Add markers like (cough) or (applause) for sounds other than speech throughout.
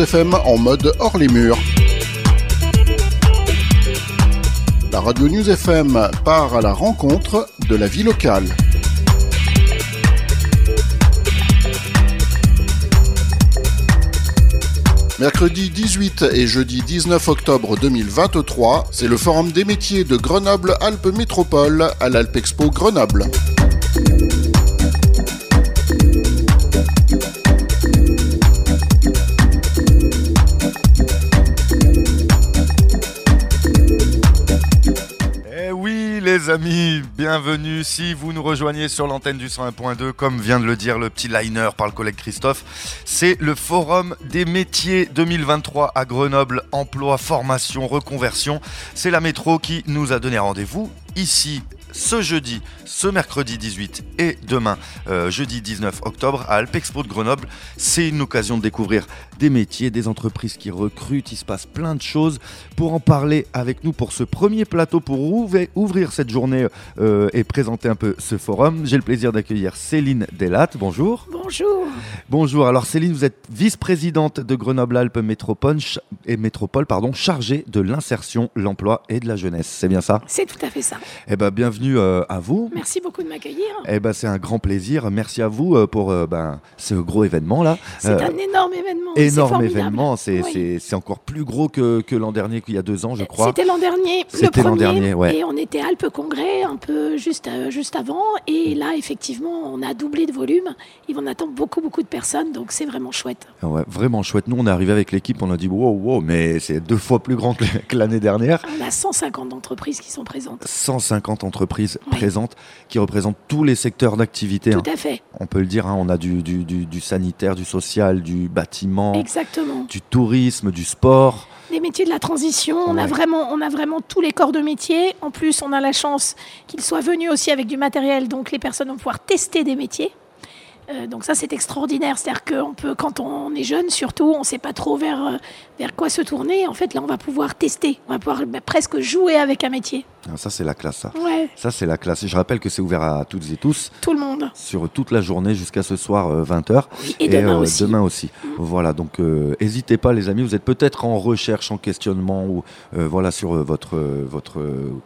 FM en mode hors les murs. La radio News FM part à la rencontre de la vie locale. Mercredi 18 et jeudi 19 octobre 2023, c'est le Forum des métiers de Grenoble-Alpes Métropole à l'Alpexpo Grenoble. Amis, bienvenue si vous nous rejoignez sur l'antenne du 101.2 comme vient de le dire le petit liner par le collègue Christophe. C'est le forum des métiers 2023 à Grenoble, emploi, formation, reconversion. C'est la métro qui nous a donné rendez-vous ici ce jeudi, ce mercredi 18 et demain, euh, jeudi 19 octobre, à Alpexpo de Grenoble. C'est une occasion de découvrir des métiers, des entreprises qui recrutent. Il se passe plein de choses. Pour en parler avec nous pour ce premier plateau, pour ouvrir cette journée euh, et présenter un peu ce forum, j'ai le plaisir d'accueillir Céline Delat. Bonjour. Bonjour. Bonjour. Alors Céline, vous êtes vice-présidente de Grenoble-Alpes Métropole, et Métropole pardon, chargée de l'insertion, l'emploi et de la jeunesse. C'est bien ça? C'est tout à fait ça. Eh ben, bienvenue euh, à vous. Merci beaucoup de m'accueillir. Eh ben, c'est un grand plaisir. Merci à vous euh, pour euh, ben, ce gros événement là. C'est un énorme événement. Énorme événement. C'est encore plus gros que, que l'an dernier, qu'il y a deux ans, je crois. C'était l'an dernier. C'était l'an dernier, ouais. Et on était Alpes Congrès un peu juste, juste avant. Et là, effectivement, on a doublé de volume. Attend beaucoup, beaucoup de personnes. Donc, c'est vraiment chouette. Ouais, vraiment chouette. Nous, on est arrivé avec l'équipe. On a dit wow, wow, mais c'est deux fois plus grand que l'année dernière. On a 150 entreprises qui sont présentes. 150 entreprises présente qui représente tous les secteurs d'activité. Tout hein. à fait. On peut le dire, hein, on a du, du, sanitaire, du social, du bâtiment, Exactement. du tourisme, du sport. Des métiers de la transition, on, a vraiment, on a vraiment tous les corps de métier. En plus, on a la chance qu'ils soient venus aussi avec du matériel, donc les personnes vont pouvoir tester des métiers. Euh, donc ça, c'est extraordinaire. C'est-à-dire qu'on peut, quand on est jeune, surtout, on ne sait pas trop vers, euh, vers quoi se tourner. En fait, là, on va pouvoir tester. On va pouvoir bah, presque jouer avec un métier. Ah, ça, c'est la classe, ça. Ouais. Ça, c'est la classe. Je rappelle que c'est ouvert à toutes et tous. Tout le monde. Sur toute la journée jusqu'à ce soir, 20h. Euh, et, demain euh, aussi. Demain aussi. Mm. Voilà, donc n'hésitez pas, les amis. Vous êtes peut-être en recherche, en questionnement, ou voilà, sur votre, votre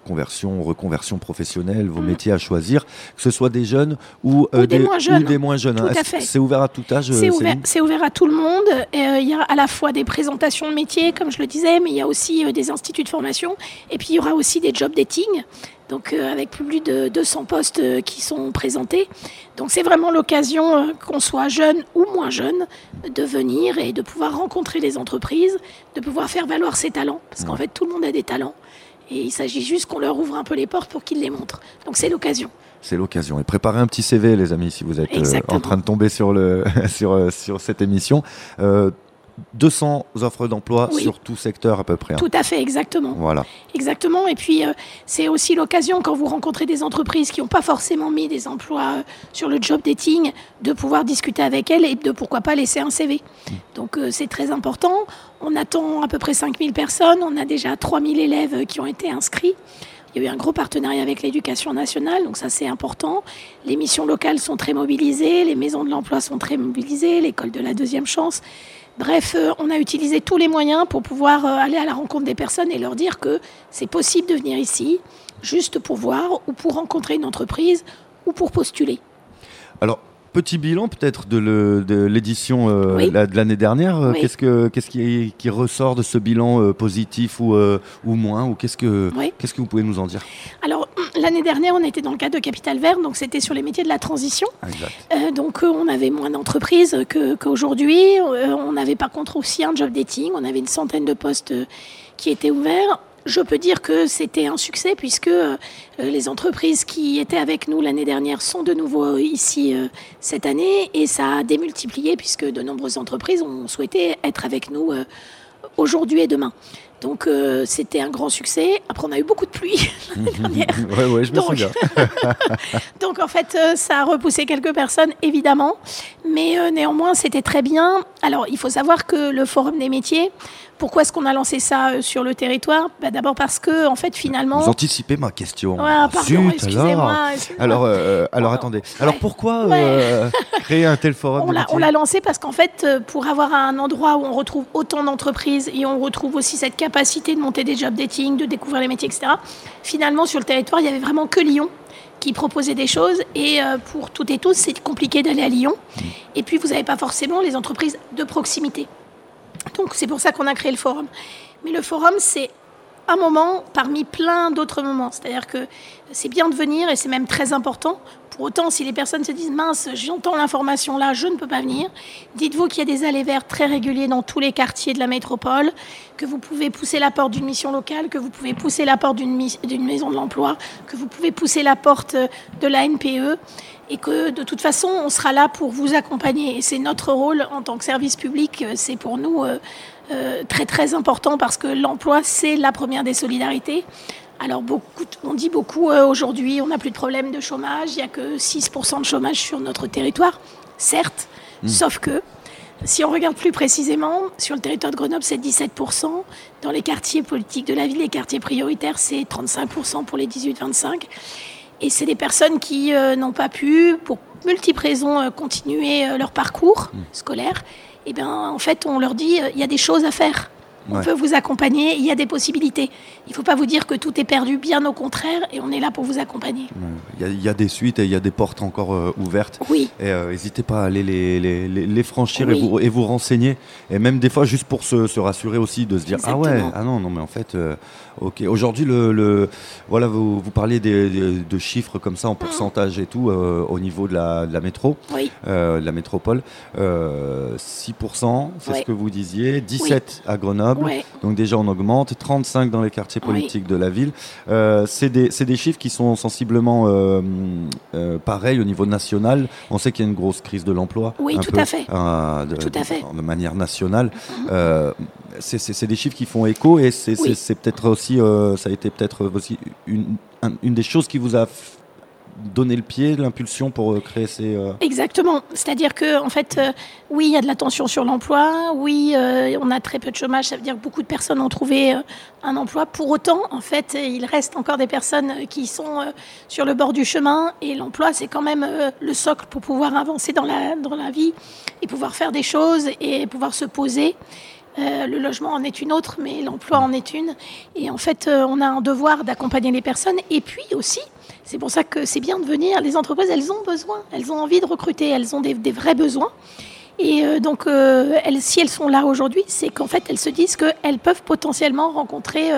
conversion, reconversion professionnelle, vos mm. métiers à choisir, que ce soit des jeunes ou, des, moins jeunes. Ou des moins jeunes. Tout à fait. C'est ouvert à tout âge C'est ouvert, ouvert, à tout le monde. Il y a à la fois des présentations de métiers, comme je le disais, mais il y a aussi des instituts de formation. Et puis, il y aura aussi des job donc euh, avec plus de 200 postes euh, qui sont présentés. Donc c'est vraiment l'occasion, euh, qu'on soit jeune ou moins jeune, de venir et de pouvoir rencontrer les entreprises, de pouvoir faire valoir ses talents, parce qu'en fait tout le monde a des talents. Et il s'agit juste qu'on leur ouvre un peu les portes pour qu'ils les montrent. Donc c'est l'occasion. C'est l'occasion. Et préparez un petit CV, les amis, si vous êtes en train de tomber sur, le, (laughs) sur, sur cette émission. 200 offres d'emploi sur tout secteur à peu près. Hein. Tout à fait, exactement. Voilà. Exactement. Et puis, euh, c'est aussi l'occasion, quand vous rencontrez des entreprises qui n'ont pas forcément mis des emplois euh, sur le job dating, de pouvoir discuter avec elles et de pourquoi pas laisser un CV. Mm. Donc, euh, c'est très important. On attend à peu près 5000 personnes. On a déjà 3000 élèves qui ont été inscrits. Il y a eu un gros partenariat avec l'éducation nationale, donc ça c'est important. Les missions locales sont très mobilisées, les maisons de l'emploi sont très mobilisées, l'école de la deuxième chance. Bref, euh, on a utilisé tous les moyens pour pouvoir euh, aller à la rencontre des personnes et leur dire que c'est possible de venir ici, juste pour voir ou pour rencontrer une entreprise ou pour postuler. Alors, Petit bilan peut-être de l'édition euh, de l'année dernière. Qu'est-ce, que, qu'est-ce qui, qui, ressort de ce bilan positif ou, ou moins ou qu'est-ce que, qu'est-ce que vous pouvez nous en dire? Alors l'année dernière, on était dans le cadre de Capital Vert, donc c'était sur les métiers de la transition. Euh, donc euh, on avait moins d'entreprises qu'aujourd'hui. Euh, on avait par contre aussi un job dating. On avait une centaine de postes qui étaient ouverts. Je peux dire que c'était un succès puisque les entreprises qui étaient avec nous l'année dernière sont de nouveau ici cette année et ça a démultiplié puisque de nombreuses entreprises ont souhaité être avec nous aujourd'hui et demain. Donc euh, c'était un grand succès. Après, on a eu beaucoup de pluie (laughs) l'année (laughs) dernière. ouais, ouais, je me Donc-. (laughs) Donc en fait, euh, ça a repoussé quelques personnes, évidemment. Mais euh, néanmoins, c'était très bien. Alors, il faut savoir que le Forum des métiers, pourquoi est-ce qu'on a lancé ça sur le territoire? Bah, D'abord parce que, en fait, finalement... Vous anticipez ma question. Ouais, pardon, excusez-moi. alors. Alors, attendez. Alors pourquoi créer un tel forum On l'a, lancé parce qu'en fait, pour avoir un endroit où on retrouve autant d'entreprises et on retrouve aussi cette capacité de monter des job dating, de découvrir les métiers, etc., finalement, sur le territoire, il y avait vraiment que Lyon qui proposait des choses. Et euh, pour toutes et tous, c'est compliqué d'aller à Lyon. Et puis, vous n'avez pas forcément les entreprises de proximité. Donc, c'est pour ça qu'on a créé le forum. Mais le forum, c'est un moment parmi plein d'autres moments. C'est-à-dire que c'est bien de venir et c'est même très important. Pour autant, si les personnes se disent mince, j'entends l'information là, je ne peux pas venir, dites-vous qu'il y a des allées verts très réguliers dans tous les quartiers de la métropole, que vous pouvez pousser la porte d'une mission locale, que vous pouvez pousser la porte d'une maison de l'emploi, que vous pouvez pousser la porte de la NPE et que de toute façon, on sera là pour vous accompagner. Et c'est notre rôle en tant que service public, euh, c'est pour nous euh, euh, très très important parce que l'emploi, c'est la première des solidarités. Alors, beaucoup, on dit beaucoup euh, aujourd'hui, on n'a plus de problème de chômage, il n'y a que 6% de chômage sur notre territoire, certes, sauf que si on regarde plus précisément, sur le territoire de Grenoble, c'est 17%. Dans les quartiers politiques de la ville, les quartiers prioritaires, c'est 35% pour les 18-25. Et c'est des personnes qui euh, n'ont pas pu, pour multiples raisons, euh, continuer euh, leur parcours scolaire. Et bien, en fait, on leur dit, euh, il y a des choses à faire. On Ouais. peut vous accompagner, il y a des possibilités. Il ne faut pas vous dire que tout est perdu, bien au contraire, et on est là pour vous accompagner. Il y, a- il y a des suites et il y a des portes encore euh, ouvertes. Oui, Et euh, n'hésitez pas à aller les, les, les- les franchir et, Oui. vous, et vous renseigner. Et même des fois, juste pour se, se rassurer aussi, de se dire Ah ouais, ah non, non, mais en fait, euh, ok. Aujourd'hui, le, le- voilà, vous, vous parliez des, des- de chiffres comme ça en pourcentage et tout au niveau de la, de la métro, oui, de la métropole. Euh, 6%, c'est Ouais. ce que vous disiez. 17 à Grenoble. Ouais. Donc déjà on augmente, 35 dans les quartiers Oui. politiques de la ville. Euh, c'est des, des chiffres qui sont sensiblement euh, euh, pareils au niveau national. On sait qu'il y a une grosse crise de l'emploi. Oui, tout peu, à fait. euh, de, Tout à fait. De, manière nationale. C'est- des chiffres qui font écho et c'est Oui. peut-être aussi, ça a été peut-être aussi une, un- une des choses qui vous a donné le pied, l'impulsion pour euh, créer ces... euh, Exactement. C'est-à-dire que, en fait, euh, oui, il y a de la tension sur l'emploi. Oui, on a très peu de chômage. Ça veut dire que beaucoup de personnes ont trouvé un emploi. Pour autant, en fait, il reste encore des personnes qui sont sur le bord du chemin. Et l'emploi, c'est quand même le socle pour pouvoir avancer dans la, dans la vie et pouvoir faire des choses et pouvoir se poser. Euh, le logement en est une autre, mais l'emploi en est une. Et en fait, euh, on a un devoir d'accompagner les personnes. Et puis aussi, c'est pour ça que c'est bien de venir. Les entreprises, elles ont besoin, elles ont envie de recruter, elles ont des, des vrais besoins. Et euh, donc, elles, si elles sont là aujourd'hui, c'est qu'en fait, elles se disent qu'elles peuvent potentiellement rencontrer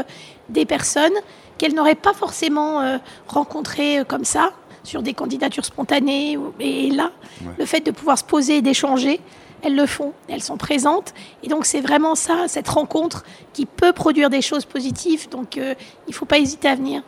des personnes qu'elles n'auraient pas forcément rencontrées comme ça, sur des candidatures spontanées. Et là, Ouais. le fait de pouvoir se poser et d'échanger, elles le font, elles sont présentes. Et donc, c'est vraiment ça, cette rencontre qui peut produire des choses positives. Donc, euh, il ne faut pas hésiter à venir.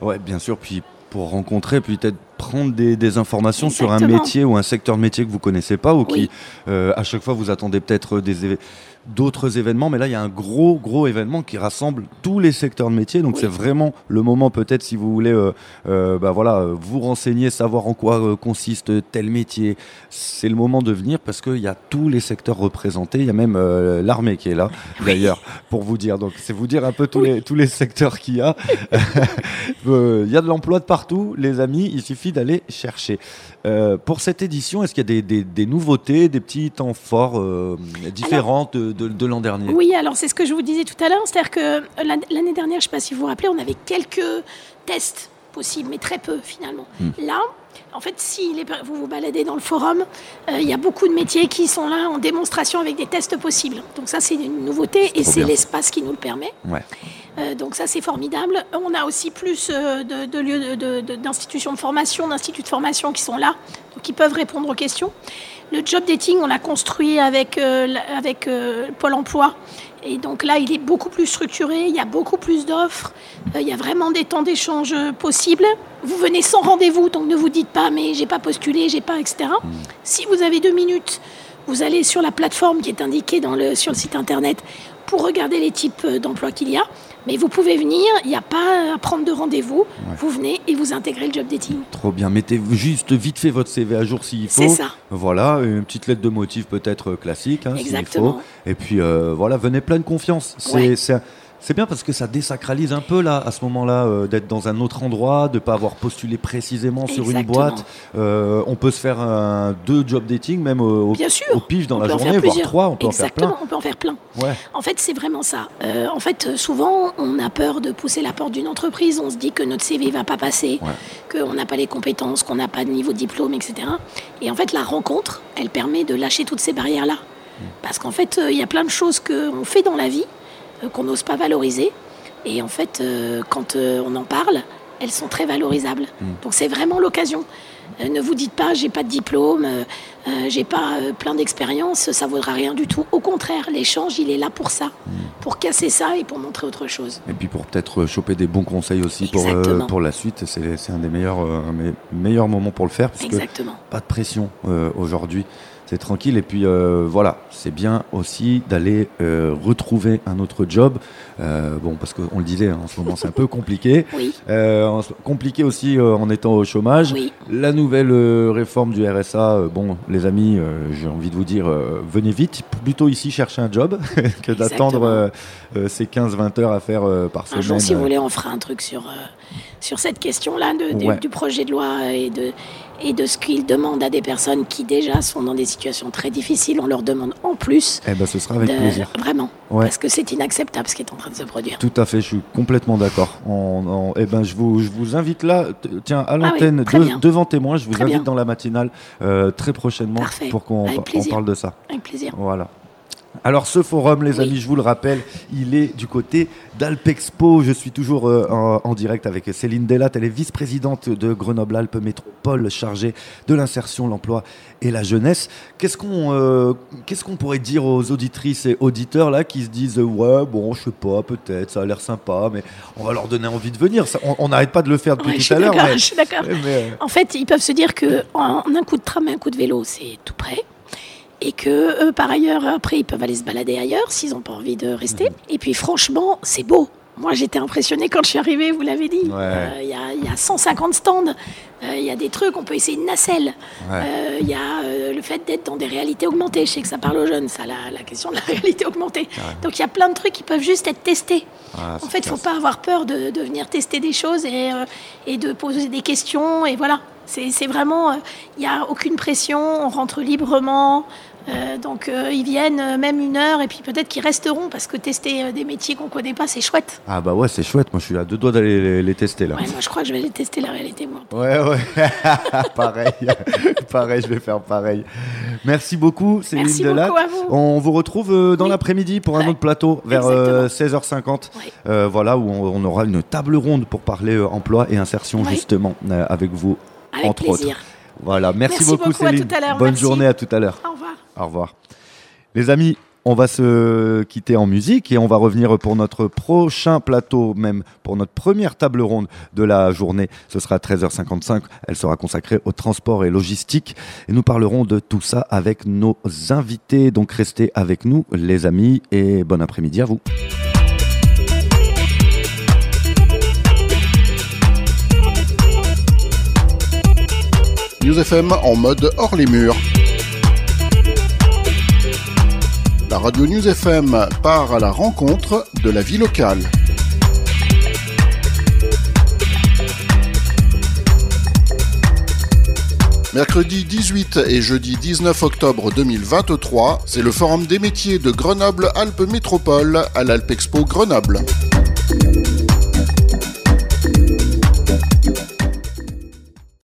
Ouais, bien sûr. Puis pour rencontrer, peut-être prendre des, des informations sur un métier ou un secteur de métier que vous connaissez pas ou qui, euh, à chaque fois, vous attendez peut-être des d'autres événements. Mais là, il y a un gros, gros événement qui rassemble tous les secteurs de métier. Donc Oui. c'est vraiment le moment, peut-être, si vous voulez, euh, euh, bah voilà, vous renseigner, savoir en quoi euh, consiste tel métier. C'est le moment de venir parce qu'il y a tous les secteurs représentés. Il y a même l'armée qui est là, d'ailleurs, pour vous dire. Donc c'est vous dire un peu tous les tous les secteurs qu'il y a. (laughs) Il y a de l'emploi de partout, les amis. Il suffit d'aller chercher. Euh, pour cette édition, est-ce qu'il y a des, nouveautés, des petits temps forts euh, différents de, l'an dernier? Oui, alors c'est ce que je vous disais tout à l'heure. C'est-à-dire que euh, l'an- l'année dernière, je ne sais pas si vous vous rappelez, on avait quelques tests possibles, mais très peu finalement. Hmm. Là, en fait, si les vous vous baladez dans le forum, euh, il y a beaucoup de métiers qui sont là en démonstration avec des tests possibles. Donc ça, c'est une nouveauté et c'est l'espace qui nous le permet. Ouais. Euh, donc ça, c'est formidable. On a aussi plus euh, de, de lieux de- de- de- d'institutions de, formation, d'instituts de formation qui sont là, donc qui peuvent répondre aux questions. Le job dating, on l'a construit avec, avec Pôle Emploi. Et donc là, il est beaucoup plus structuré, il y a beaucoup plus d'offres, euh, il y a vraiment des temps d'échange possibles. Vous venez sans rendez-vous, donc ne vous dites pas, mais j'ai pas postulé, j'ai pas, etc. Si vous avez deux minutes, vous allez sur la plateforme qui est indiquée dans le, sur le site internet. Pour regarder les types d'emplois qu'il y a. Mais vous pouvez venir, il n'y a pas à prendre de rendez-vous. Vous venez et vous intégrez le job dating. Trop bien. Mettez juste vite fait votre CV à jour s'il faut. C'est ça. Voilà, une petite lettre de motif peut-être classique hein, s'il Exactement. faut. Et puis euh, voilà, venez pleine confiance. C'est Ouais. C'est- bien parce que ça désacralise un peu là, à ce moment-là, euh, d'être dans un autre endroit, de pas avoir postulé précisément sur une Exactement. boîte. Euh, on peut se faire un, deux job dating même au, Bien sûr. au pif dans On la journée, voire trois, on peut en faire Exactement, plein. on peut en faire plein. Ouais. En fait, c'est vraiment ça. Euh, en fait, souvent, on a peur de pousser la porte d'une entreprise. On se dit que notre CV va pas passer, Ouais. qu'on n'a pas les compétences, qu'on n'a pas de niveau de diplôme, etc. Et en fait, la rencontre, elle permet de lâcher toutes ces barrières-là. Mm. Parce qu'en fait, il y a plein de choses qu'on fait dans la vie qu'on n'ose pas valoriser. Et en fait, euh, quand euh, on en parle, elles sont très valorisables. Mm. Donc c'est vraiment l'occasion. Euh, ne vous dites pas, j'ai pas de diplôme, euh, euh, j'ai pas euh, plein d'expérience, ça vaudra rien du tout. Au contraire, l'échange, il est là pour ça, Mm. pour casser ça et pour montrer autre chose. Et puis pour peut-être euh, choper des bons conseils aussi pour, euh, pour la suite, c'est un des meilleurs, euh, meilleurs moments pour le faire. Parce que Exactement. pas de pression euh, aujourd'hui. C'est tranquille. Et puis euh, voilà, c'est bien aussi d'aller euh, retrouver un autre job. Euh, bon, parce qu'on le disait, hein, en ce moment c'est un peu compliqué. (laughs) Oui, compliqué aussi en étant au chômage. oui, La nouvelle réforme du RSA, bon, les amis, j'ai envie de vous dire, venez vite, plutôt ici chercher un job (laughs) que d'attendre ces 15-20 heures à faire par un semaine. jour, si vous voulez, on fera un truc sur, sur cette question-là Ouais. du projet de loi et de, et de ce qu'il demande à des personnes qui déjà sont dans des situations très difficiles. On leur demande en plus Eh ben, ce sera avec de- plaisir. Vraiment, Ouais. parce que c'est inacceptable ce qui est en train de se produire. Tout à fait, je suis complètement d'accord. On- on- eh ben, je vous, je vous invite là, tiens, à l'antenne, Ah de- bien. devant témoin, je vous Très invite bien. dans la matinale euh, très prochainement Parfait. pour qu'on parle de ça. Avec plaisir. Voilà. Alors ce forum, les Oui. amis, je vous le rappelle, il est du côté d'Alpexpo. Je suis toujours euh, en, en direct avec Céline Delat, elle est vice-présidente de Grenoble-Alpes Métropole, chargée de l'insertion, l'emploi et la jeunesse. Qu'est-ce qu'on euh, qu'est-ce qu'on pourrait dire aux auditrices et auditeurs là qui se disent euh, ouais bon je sais pas peut-être ça a l'air sympa mais on va leur donner envie de venir. Ça, on n'arrête pas de le faire depuis Ouais, tout à l'heure. d'accord, mais- je suis d'accord. (laughs) mais, euh, En fait, ils peuvent se dire que en un coup de tram et un coup de vélo, c'est tout près. Et que euh, par ailleurs, après, ils peuvent aller se balader ailleurs s'ils n'ont pas envie de rester. Mhm. Et puis franchement, c'est beau. Moi, j'étais impressionnée quand je suis arrivée, vous l'avez dit. Ouais. Euh, Il y, a, il y a 150 stands, Euh, il y a des trucs, on peut essayer une nacelle. Ouais. Euh, Il y a euh, le fait d'être dans des réalités augmentées. Je sais que ça parle aux jeunes, ça, la, la question de la (laughs) réalité augmentée. Donc il y a plein de trucs qui peuvent juste être testés. ah, En fait, il ne faut pas avoir peur de, de venir tester des choses et, euh, et de poser des questions. Et voilà, c'est c'est vraiment, il n'y a aucune pression, on rentre librement. Euh, donc euh, ils viennent euh, même une heure et puis peut-être qu'ils resteront parce que tester euh, des métiers qu'on ne connaît pas, c'est chouette. Ah bah ouais c'est chouette. Moi je suis à deux doigts d'aller les, les tester là. Ouais, moi, je crois que je vais aller tester la réalité, moi. Ouais, ouais, (laughs) pareil, (laughs) pareil, je vais faire pareil. Merci beaucoup, Céline Merci Delatte. beaucoup à vous. On vous retrouve dans Oui. l'après-midi pour un autre plateau vers euh, 16h50. Ouais. Euh, voilà, où on, on aura une table ronde pour parler emploi et insertion justement avec vous, Avec entre plaisir. autres. Voilà, merci, Merci beaucoup, beaucoup, à Céline. tout à l'heure, Bonne merci. journée, à tout à l'heure. Au revoir. Les amis, on va se quitter en musique et on va revenir pour notre prochain plateau, même pour notre première table ronde de la journée. Ce sera à 13h55. Elle sera consacrée au transport et logistique. Et nous parlerons de tout ça avec nos invités. Donc restez avec nous, les amis, et bon après-midi à vous. News FM en mode hors les murs. La radio News FM part à la rencontre de la vie locale. Mercredi 18 et jeudi 19 octobre 2023, c'est le Forum des métiers de Grenoble-Alpes Métropole à l'Alpexpo Grenoble.